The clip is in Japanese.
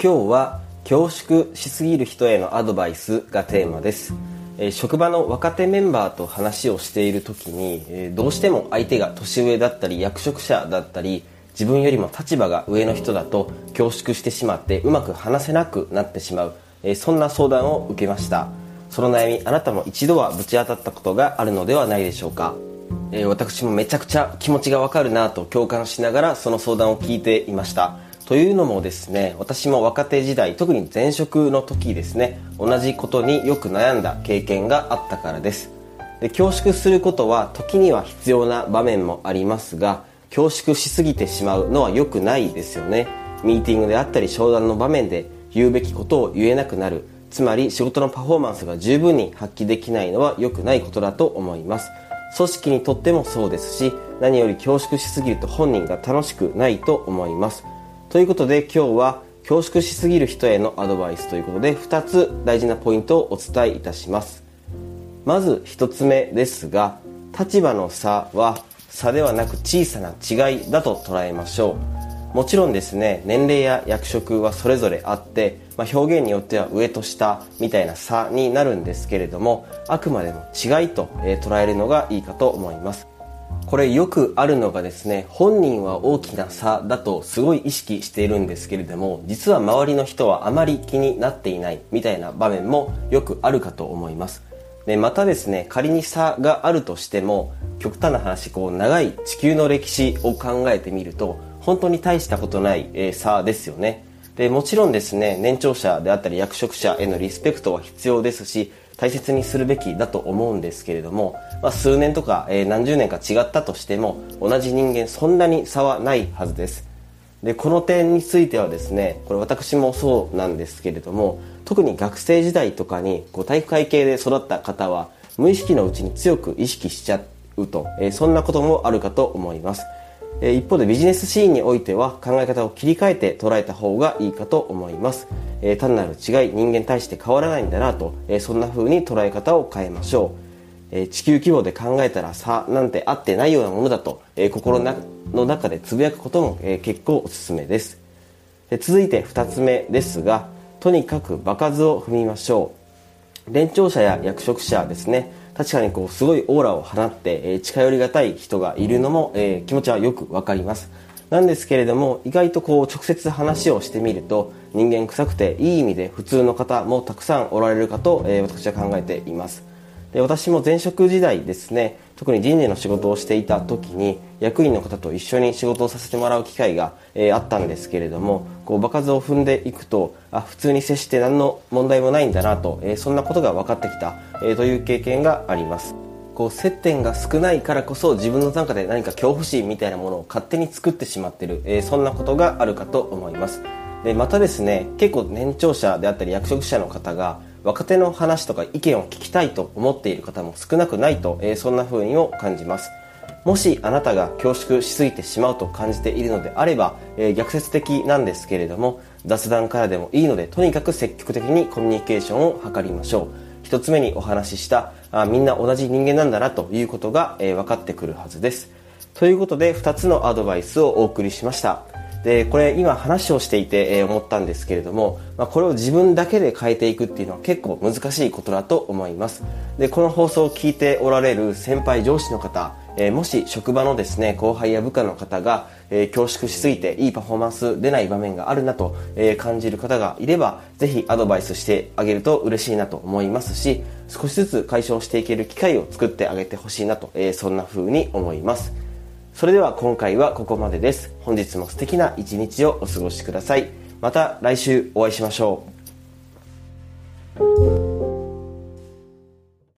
今日は恐縮しすぎる人へのアドバイスがテーマです。え職場の若手メンバーと話をしている時に、えどうしても相手が年上だったり役職者だったり自分よりも立場が上の人だと恐縮してしまってうまく話せなくなってしまう、えそんな相談を受けました。その悩みあなたも一度はぶち当たったことがあるのではないでしょうか、え私もめちゃくちゃ気持ちがわかるなと共感しながらその相談を聞いていました。というのもですね私も若手時代特に前職の時ですね同じことによく悩んだ経験があったからです。で恐縮することは時には必要な場面もありますが恐縮しすぎてしまうのは良くないですよね。ミーティングであったり商談の場面で言うべきことを言えなくなる。つまり仕事のパフォーマンスが十分に発揮できないのは良くないことだと思います。組織にとってもそうですし何より恐縮しすぎると本人が楽しくないと思います。ということで今日は恐縮しすぎる人へのアドバイスということで2つ大事なポイントをお伝えいたします。まず1つ目ですが立場の差は差ではなく小さな違いだと捉えましょう。もちろんですね年齢や役職はそれぞれあって、まあ、表現によっては上と下みたいな差になるんですけれどもあくまでも違いと、え捉えるのがいいかと思います。これよくあるのがですね本人は大きな差だとすごい意識しているんですけれども実は周りの人はあまり気になっていないみたいな場面もよくあるかと思います。でまたですね仮に差があるとしても極端な話こう長い地球の歴史を考えてみると本当に大したことない、え差ですよね。でもちろんですね年長者であったり役職者へのリスペクトは必要ですし大切にするべきだと思うんですけれども、まあ、数年とか、えー、何十年か違ったとしても同じ人間そんなに差はないはずです。でこの点についてはですねこれ私もそうなんですけれども特に学生時代とかにこう体育会系で育った方は無意識のうちに強く意識しちゃうと、えー、そんなこともあるかと思います。一方でビジネスシーンにおいては考え方を切り替えて捉えた方がいいかと思います、え単なる違い人間に対して変わらないんだなと、えそんな風に捉え方を変えましょう、え地球規模で考えたら差なんてあってないようなものだと、え心の中でつぶやくことも、え結構おすすめです。で続いて2つ目ですがとにかく場数を踏みましょう。年長者や役職者ですね。確かにこうすごいオーラを放って、えー、近寄りがたい人がいるのも、えー、気持ちはよくわかります。なんですけれども意外とこう直接話をしてみると人間臭くていい意味で普通の方もたくさんおられるかと、えー、私は考えています。で私も前職時代ですね特に人事の仕事をしていた時に役員の方と一緒に仕事をさせてもらう機会が、えー、あったんですけれどもこう場数を踏んでいくとあ普通に接して何の問題もないんだなと、えー、そんなことが分かってきた、えー、という経験があります。こう接点が少ないからこそ自分の中で何か恐怖心みたいなものを勝手に作ってしまってる、えそんなことがあるかと思います。でまたですね結構年長者であったり役職者の方が若手の話とか意見を聞きたいと思っている方も少なくないと、えー、そんな風にも感じます。もしあなたが恐縮しすぎてしまうと感じているのであれば、えー、逆説的なんですけれども雑談からでもいいのでとにかく積極的にコミュニケーションを図りましょう。一つ目にお話ししたあみんな同じ人間なんだなということが、えー、分かってくるはずです。ということで2つのアドバイスをお送りしました。でこれ今話をしていて、え思ったんですけれども、まあ、これを自分だけで変えていくっていうのは結構難しいことだと思います。でこの放送を聞いておられる先輩上司の方、えー、もし職場のですね後輩や部下の方が、えー、恐縮しすぎていいパフォーマンス出ない場面があるなと、えー、感じる方がいればぜひアドバイスしてあげると嬉しいなと思いますし少しずつ解消していける機会を作ってあげてほしいなと、えそんな風に思います。それでは今回はここまでです。本日も素敵な一日をお過ごしください。また来週お会いしましょう。